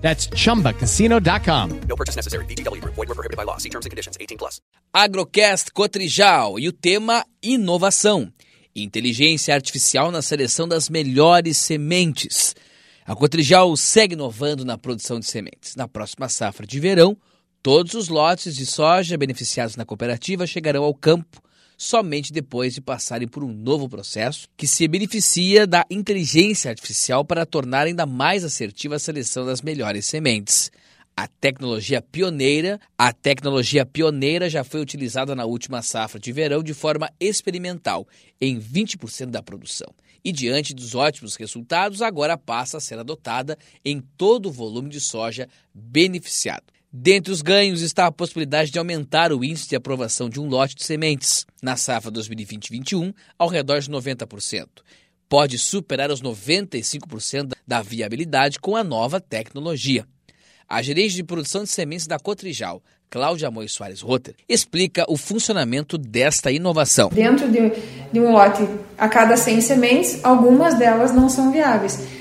That's chumbacasino.com. No purchase necessary. VGW Group. Void were prohibited by law. See terms and conditions. 18 plus. Agrocast Cotrijal e o tema inovação. Inteligência artificial na seleção das melhores sementes. A Cotrijal segue inovando na produção de sementes. Na próxima safra de verão, todos os lotes de soja beneficiados na cooperativa chegarão ao campo somente depois de passarem por um novo processo que se beneficia da inteligência artificial para tornar ainda mais assertiva a seleção das melhores sementes. A tecnologia pioneira, a tecnologia pioneira já foi utilizada na última safra de verão de forma experimental em 20% da produção. E diante dos ótimos resultados, agora passa a ser adotada em todo o volume de soja beneficiado. Dentre os ganhos está a possibilidade de aumentar o índice de aprovação de um lote de sementes na safra 2020-21 ao redor de 90%. Pode superar os 95% da viabilidade com a nova tecnologia. A gerente de produção de sementes da Cotrijal, Cláudia Amoi Soares Rotter, explica o funcionamento desta inovação. Dentro de, de um lote a cada 100 sementes, algumas delas não são viáveis.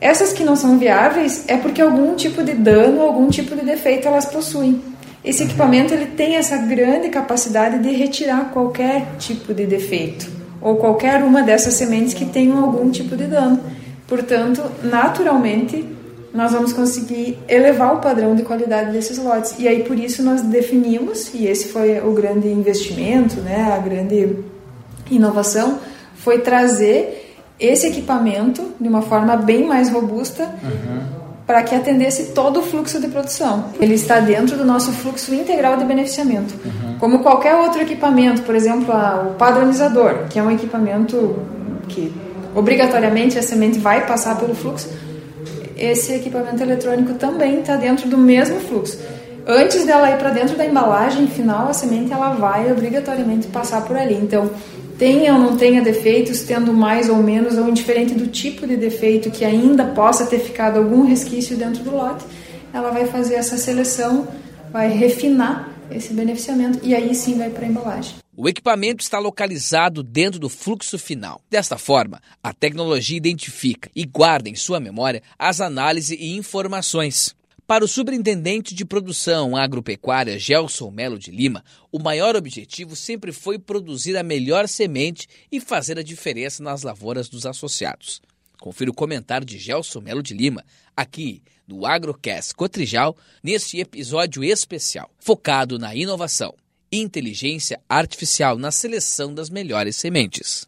Essas que não são viáveis é porque algum tipo de dano, algum tipo de defeito elas possuem. Esse equipamento ele tem essa grande capacidade de retirar qualquer tipo de defeito ou qualquer uma dessas sementes que tenham algum tipo de dano. Portanto, naturalmente, nós vamos conseguir elevar o padrão de qualidade desses lotes. E aí por isso nós definimos, e esse foi o grande investimento, né, a grande inovação, foi trazer esse equipamento de uma forma bem mais robusta uhum. para que atendesse todo o fluxo de produção. Ele está dentro do nosso fluxo integral de beneficiamento. Uhum. Como qualquer outro equipamento, por exemplo, a, o padronizador, que é um equipamento que obrigatoriamente a semente vai passar pelo fluxo, esse equipamento eletrônico também está dentro do mesmo fluxo. Antes dela ir para dentro da embalagem final, a semente ela vai obrigatoriamente passar por ali. Então, tenha ou não tenha defeitos, tendo mais ou menos, ou indiferente do tipo de defeito que ainda possa ter ficado algum resquício dentro do lote, ela vai fazer essa seleção, vai refinar esse beneficiamento e aí sim vai para a embalagem. O equipamento está localizado dentro do fluxo final. Desta forma, a tecnologia identifica e guarda em sua memória as análises e informações. Para o superintendente de produção agropecuária Gelson Melo de Lima, o maior objetivo sempre foi produzir a melhor semente e fazer a diferença nas lavouras dos associados. Confira o comentário de Gelson Melo de Lima, aqui no Agrocast Cotrijal, neste episódio especial, focado na inovação e inteligência artificial na seleção das melhores sementes.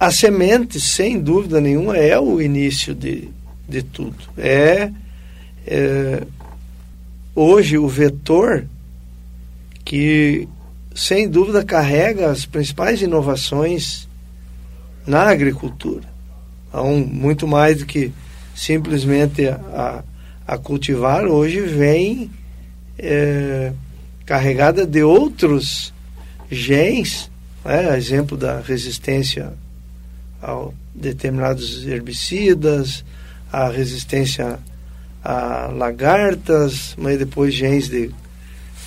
A semente, sem dúvida nenhuma, é o início de, de tudo. É é, hoje o vetor que sem dúvida carrega as principais inovações na agricultura. Então, muito mais do que simplesmente a, a cultivar, hoje vem é, carregada de outros genes, né? exemplo da resistência a determinados herbicidas, a resistência a lagartas, mas depois genes de,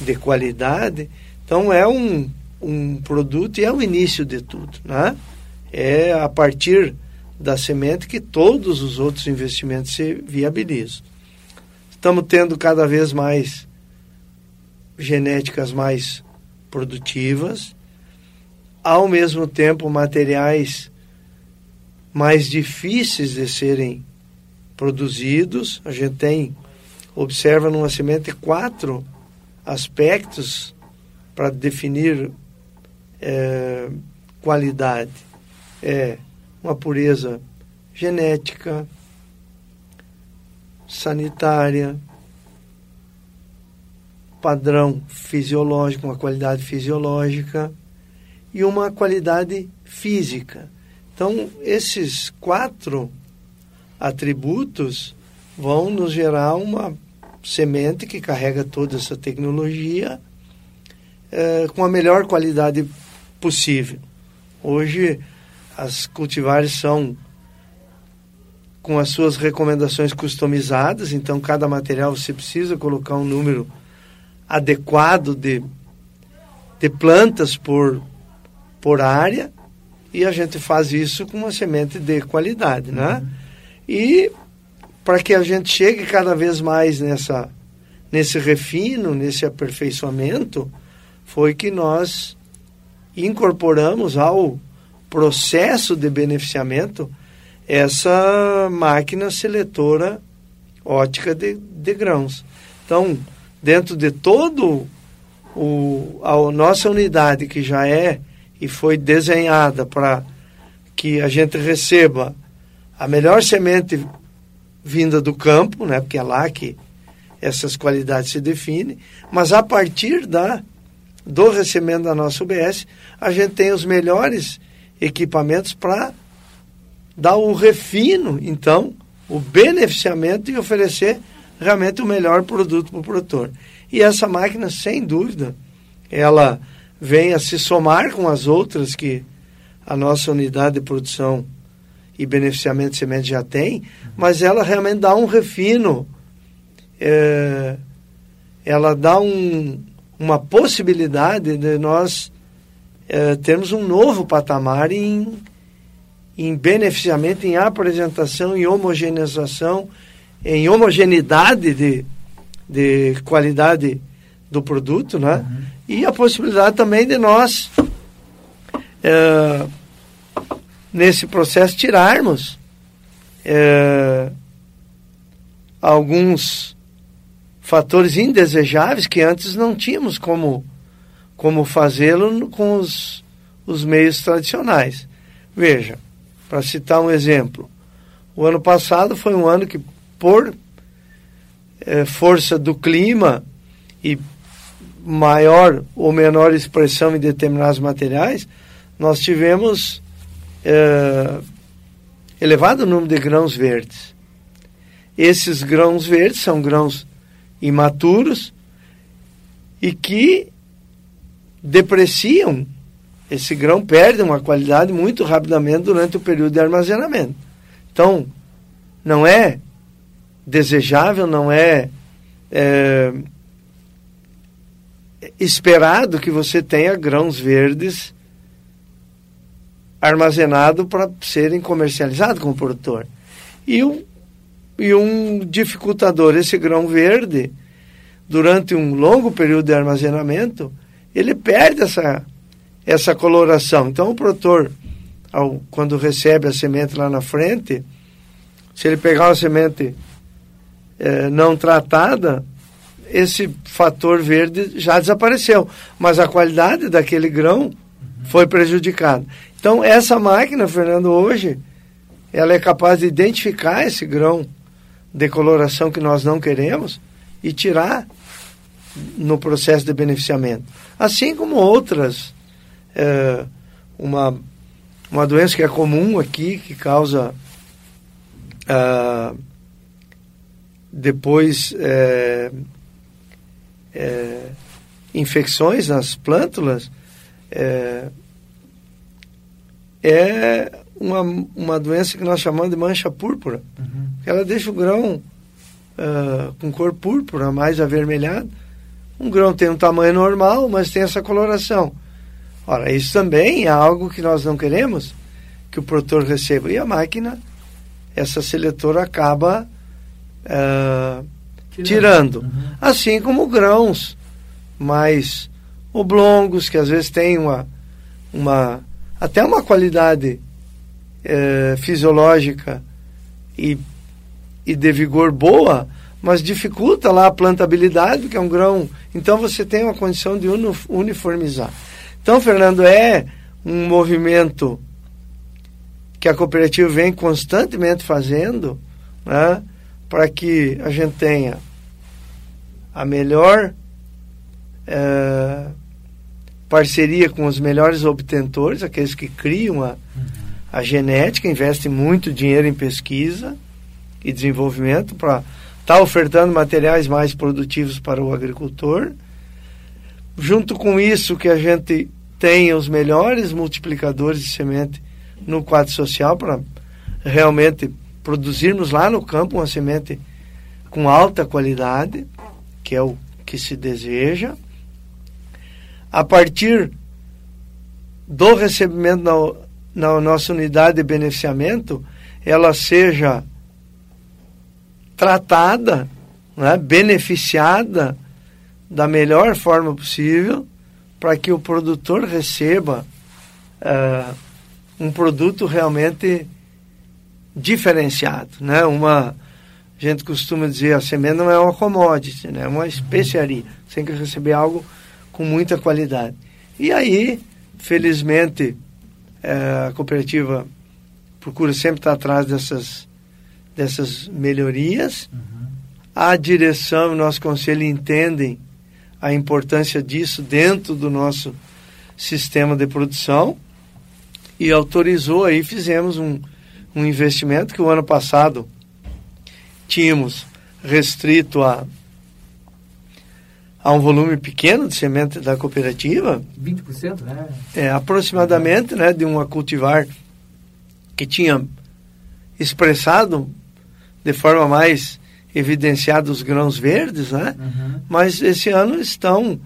de qualidade. Então é um, um produto e é o início de tudo. Né? É a partir da semente que todos os outros investimentos se viabilizam. Estamos tendo cada vez mais genéticas mais produtivas, ao mesmo tempo materiais mais difíceis de serem produzidos. A gente tem, observa numa semente quatro aspectos para definir é, qualidade. É uma pureza genética, sanitária, padrão fisiológico, uma qualidade fisiológica e uma qualidade física. Então, esses quatro atributos vão nos gerar uma semente que carrega toda essa tecnologia eh, com a melhor qualidade possível. Hoje, as cultivares são com as suas recomendações customizadas, então cada material você precisa colocar um número adequado de, de plantas por, por área e a gente faz isso com uma semente de qualidade, né? E para que a gente chegue cada vez mais nessa nesse refino, nesse aperfeiçoamento, foi que nós incorporamos ao processo de beneficiamento essa máquina seletora ótica de, de grãos. Então, dentro de todo o, a nossa unidade que já é e foi desenhada para que a gente receba a melhor semente vinda do campo, né, porque é lá que essas qualidades se definem, mas a partir da do recebimento da nossa UBS, a gente tem os melhores equipamentos para dar o refino, então, o beneficiamento e oferecer realmente o melhor produto para o produtor. E essa máquina, sem dúvida, ela vem a se somar com as outras que a nossa unidade de produção e beneficiamento de semente já tem, mas ela realmente dá um refino, é, ela dá um, uma possibilidade de nós é, termos um novo patamar em, em beneficiamento, em apresentação, em homogeneização, em homogeneidade de, de qualidade do produto, né? Uhum. E a possibilidade também de nós, é, nesse processo, tirarmos é, alguns fatores indesejáveis que antes não tínhamos como, como fazê-lo com os, os meios tradicionais. Veja, para citar um exemplo, o ano passado foi um ano que, por é, força do clima e maior ou menor expressão em determinados materiais, nós tivemos é, elevado número de grãos verdes. Esses grãos verdes são grãos imaturos e que depreciam. Esse grão perde uma qualidade muito rapidamente durante o período de armazenamento. Então, não é desejável, não é, é esperado que você tenha grãos verdes armazenados para serem comercializados com o produtor. E um e um dificultador, esse grão verde, durante um longo período de armazenamento, ele perde essa, essa coloração. Então, o produtor, ao, quando recebe a semente lá na frente, se ele pegar uma semente é, não tratada, esse fator verde já desapareceu, mas a qualidade daquele grão foi prejudicada. Então, essa máquina, Fernando, hoje, ela é capaz de identificar esse grão decoloração que nós não queremos e tirar no processo de beneficiamento. Assim como outras, é, uma, uma doença que é comum aqui, que causa uh, depois é, é, infecções nas plântulas, é, é uma, uma doença que nós chamamos de mancha púrpura. Uhum. Ela deixa o grão uh, com cor púrpura, mais avermelhado. Um grão tem um tamanho normal, mas tem essa coloração. Ora, isso também é algo que nós não queremos que o produtor receba. E a máquina, essa seletora acaba uh, tirando. tirando. Uhum. Assim como grãos mais oblongos, que às vezes tem uma, uma até uma qualidade é, fisiológica e, e de vigor boa, mas dificulta lá a plantabilidade, que é um grão. Então você tem uma condição de uniformizar. Então, Fernando, é um movimento que a cooperativa vem constantemente fazendo né, para que a gente tenha a melhor é, parceria com os melhores obtentores, aqueles que criam a, a genética investe muito dinheiro em pesquisa e desenvolvimento para estar tá ofertando materiais mais produtivos para o agricultor, junto com isso que a gente tem os melhores multiplicadores de semente no quadro social para realmente produzirmos lá no campo uma semente com alta qualidade, que é o que se deseja. A partir do recebimento na, na nossa unidade de beneficiamento, ela seja tratada, né, beneficiada da melhor forma possível para que o produtor receba uh, um produto realmente diferenciado, né? Uma a gente costuma dizer a semente não é uma commodity, né? É uma especiaria. Tem que receber algo com muita qualidade. E aí, felizmente, é, a cooperativa procura sempre estar atrás dessas dessas melhorias. Uhum. A direção e o nosso conselho entendem a importância disso dentro do nosso sistema de produção e autorizou aí, fizemos um, um investimento que o ano passado tínhamos restrito a, a um volume pequeno de semente da cooperativa. 20%, né? É, aproximadamente, né, de uma cultivar que tinha expressado de forma mais evidenciado os grãos verdes, né? Uhum. Mas esse ano estão,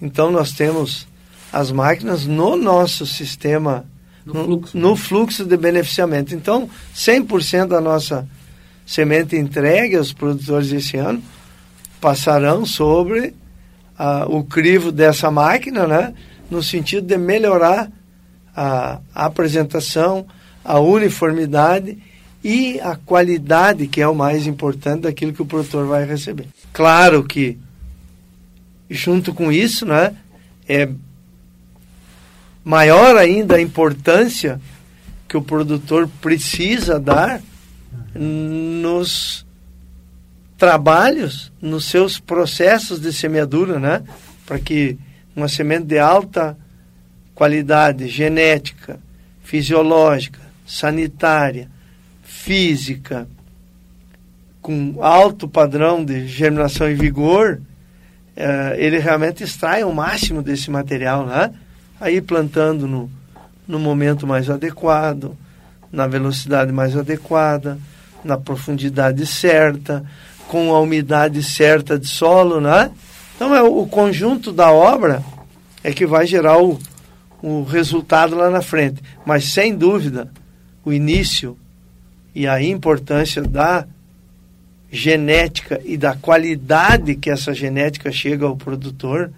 então nós temos as máquinas no nosso sistema, no, no, fluxo. no fluxo de beneficiamento. Então, 100% da nossa semente entregue aos produtores esse ano passarão sobre uh, o crivo dessa máquina, né? No sentido de melhorar a, a apresentação, a uniformidade e a qualidade, que é o mais importante daquilo que o produtor vai receber. Claro que, junto com isso, né, é maior ainda a importância que o produtor precisa dar nos trabalhos, nos seus processos de semeadura, né, para que uma semente de alta qualidade genética, fisiológica, sanitária, física, com alto padrão de germinação e vigor, é, ele realmente extrai o máximo desse material, né? Aí plantando no, no momento mais adequado, na velocidade mais adequada, na profundidade certa, com a umidade certa de solo, né? Então é o conjunto da obra é que vai gerar o, o resultado lá na frente. Mas sem dúvida, o início e a importância da genética e da qualidade que essa genética chega ao produtor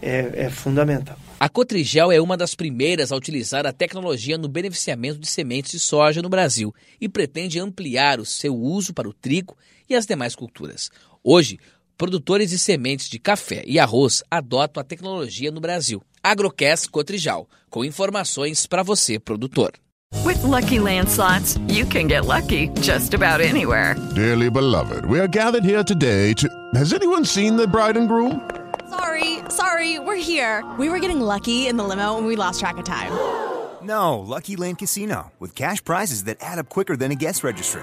é, é fundamental. A Cotrigel é uma das primeiras a utilizar a tecnologia no beneficiamento de sementes de soja no Brasil e pretende ampliar o seu uso para o trigo e as demais culturas. Hoje, produtores de sementes de café e arroz adotam a tecnologia no Brasil. Agrocast Cotrijal, com informações para você, produtor. With lucky landslots, you can get lucky just about anywhere. Dearly beloved, we are gathered here today to. Has anyone seen the bride and groom? Sorry, sorry, we're here. We were getting lucky in the limo and we lost track of time. No, Lucky Land Casino, with cash prizes that add up quicker than a guest registry.